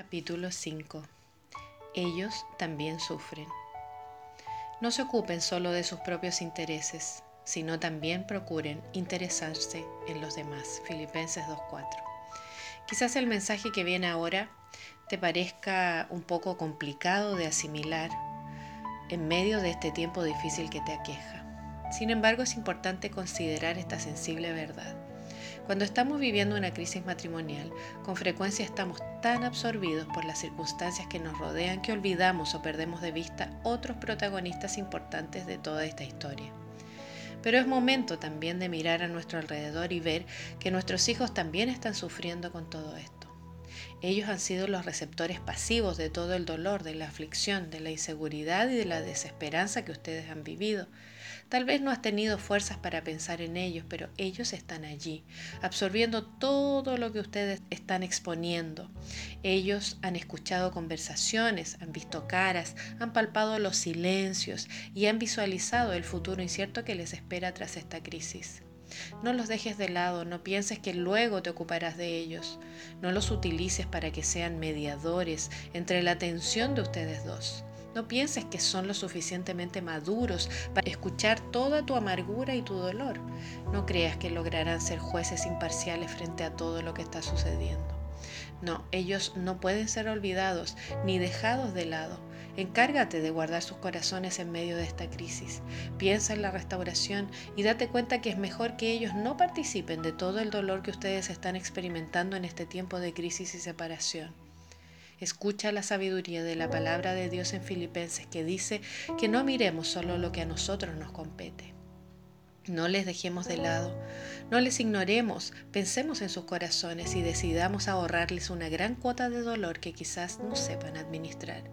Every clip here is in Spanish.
Capítulo 5 Ellos también sufren. No se ocupen solo de sus propios intereses, sino también procuren interesarse en los demás. Filipenses 2.4. Quizás el mensaje que viene ahora te parezca un poco complicado de asimilar en medio de este tiempo difícil que te aqueja. Sin embargo, es importante considerar esta sensible verdad. Cuando estamos viviendo una crisis matrimonial, con frecuencia estamos tan absorbidos por las circunstancias que nos rodean que olvidamos o perdemos de vista otros protagonistas importantes de toda esta historia. Pero es momento también de mirar a nuestro alrededor y ver que nuestros hijos también están sufriendo con todo esto. Ellos han sido los receptores pasivos de todo el dolor, de la aflicción, de la inseguridad y de la desesperanza que ustedes han vivido. Tal vez no has tenido fuerzas para pensar en ellos, pero ellos están allí, absorbiendo todo lo que ustedes están exponiendo. Ellos han escuchado conversaciones, han visto caras, han palpado los silencios y han visualizado el futuro incierto que les espera tras esta crisis. No los dejes de lado, no pienses que luego te ocuparás de ellos. No los utilices para que sean mediadores entre la tensión de ustedes dos. No pienses que son lo suficientemente maduros para escuchar toda tu amargura y tu dolor. No creas que lograrán ser jueces imparciales frente a todo lo que está sucediendo. No, ellos no pueden ser olvidados ni dejados de lado. Encárgate de guardar sus corazones en medio de esta crisis. Piensa en la restauración y date cuenta que es mejor que ellos no participen de todo el dolor que ustedes están experimentando en este tiempo de crisis y separación. Escucha la sabiduría de la palabra de Dios en Filipenses que dice que no miremos solo lo que a nosotros nos compete. No les dejemos de lado, no les ignoremos, pensemos en sus corazones y decidamos ahorrarles una gran cuota de dolor que quizás no sepan administrar.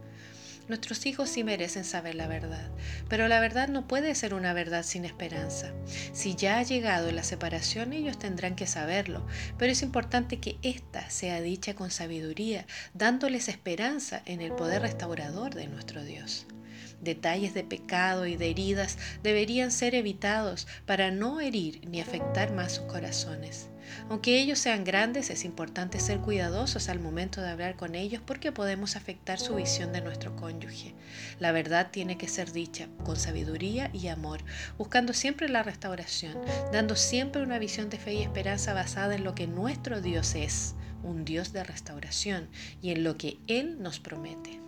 Nuestros hijos sí merecen saber la verdad, pero la verdad no puede ser una verdad sin esperanza. Si ya ha llegado la separación, ellos tendrán que saberlo, pero es importante que ésta sea dicha con sabiduría, dándoles esperanza en el poder restaurador de nuestro Dios. Detalles de pecado y de heridas deberían ser evitados para no herir ni afectar más sus corazones. Aunque ellos sean grandes, es importante ser cuidadosos al momento de hablar con ellos porque podemos afectar su visión de nuestro cónyuge. La verdad tiene que ser dicha con sabiduría y amor, buscando siempre la restauración, dando siempre una visión de fe y esperanza basada en lo que nuestro Dios es, un Dios de restauración, y en lo que Él nos promete.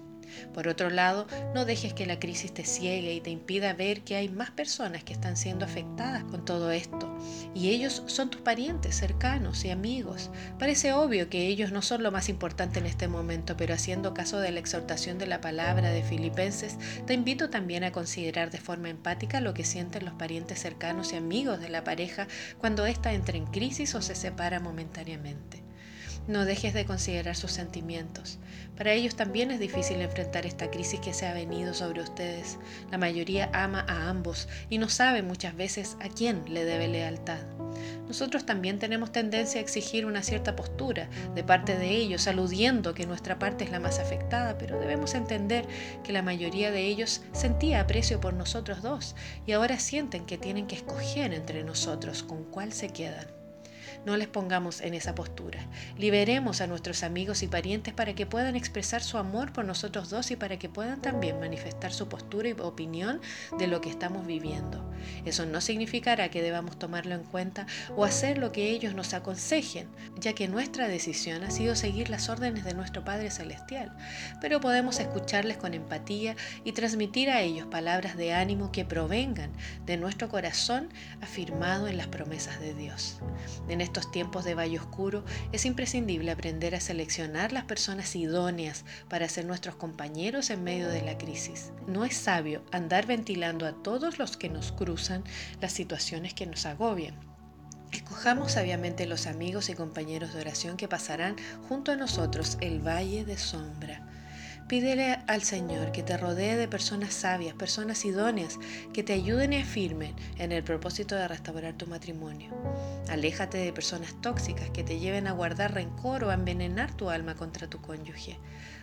Por otro lado, no dejes que la crisis te ciegue y te impida ver que hay más personas que están siendo afectadas con todo esto. Y ellos son tus parientes cercanos y amigos. Parece obvio que ellos no son lo más importante en este momento, pero haciendo caso de la exhortación de la palabra de Filipenses, te invito también a considerar de forma empática lo que sienten los parientes cercanos y amigos de la pareja cuando ésta entra en crisis o se separa momentáneamente. No dejes de considerar sus sentimientos. Para ellos también es difícil enfrentar esta crisis que se ha venido sobre ustedes. La mayoría ama a ambos y no sabe muchas veces a quién le debe lealtad. Nosotros también tenemos tendencia a exigir una cierta postura de parte de ellos, aludiendo que nuestra parte es la más afectada, pero debemos entender que la mayoría de ellos sentía aprecio por nosotros dos y ahora sienten que tienen que escoger entre nosotros con cuál se quedan. No les pongamos en esa postura. Liberemos a nuestros amigos y parientes para que puedan expresar su amor por nosotros dos y para que puedan también manifestar su postura y opinión de lo que estamos viviendo. Eso no significará que debamos tomarlo en cuenta o hacer lo que ellos nos aconsejen, ya que nuestra decisión ha sido seguir las órdenes de nuestro Padre Celestial. Pero podemos escucharles con empatía y transmitir a ellos palabras de ánimo que provengan de nuestro corazón afirmado en las promesas de Dios. Estos tiempos de valle oscuro es imprescindible aprender a seleccionar las personas idóneas para ser nuestros compañeros en medio de la crisis. No es sabio andar ventilando a todos los que nos cruzan las situaciones que nos agobian. Escojamos sabiamente los amigos y compañeros de oración que pasarán junto a nosotros el valle de sombra Pídele al Señor que te rodee de personas sabias, personas idóneas, que te ayuden y afirmen en el propósito de restaurar tu matrimonio. Aléjate de personas tóxicas que te lleven a guardar rencor o a envenenar tu alma contra tu cónyuge.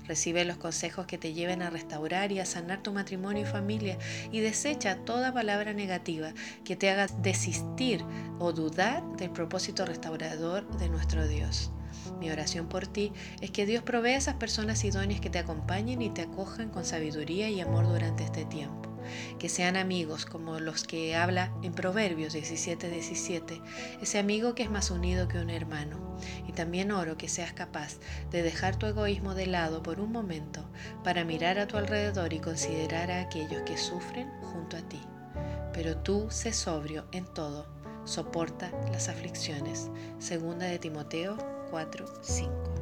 Recibe los consejos que te lleven a restaurar y a sanar tu matrimonio y familia y desecha toda palabra negativa que te haga desistir o dudar del propósito restaurador de nuestro Dios. Mi oración por ti es que Dios provee a esas personas idóneas que te acompañen y te acojan con sabiduría y amor durante este tiempo que sean amigos como los que habla en Proverbios 17, 17, ese amigo que es más unido que un hermano. Y también oro que seas capaz de dejar tu egoísmo de lado por un momento para mirar a tu alrededor y considerar a aquellos que sufren junto a ti. Pero tú sé sobrio en todo, soporta las aflicciones. Segunda de Timoteo 4, 5.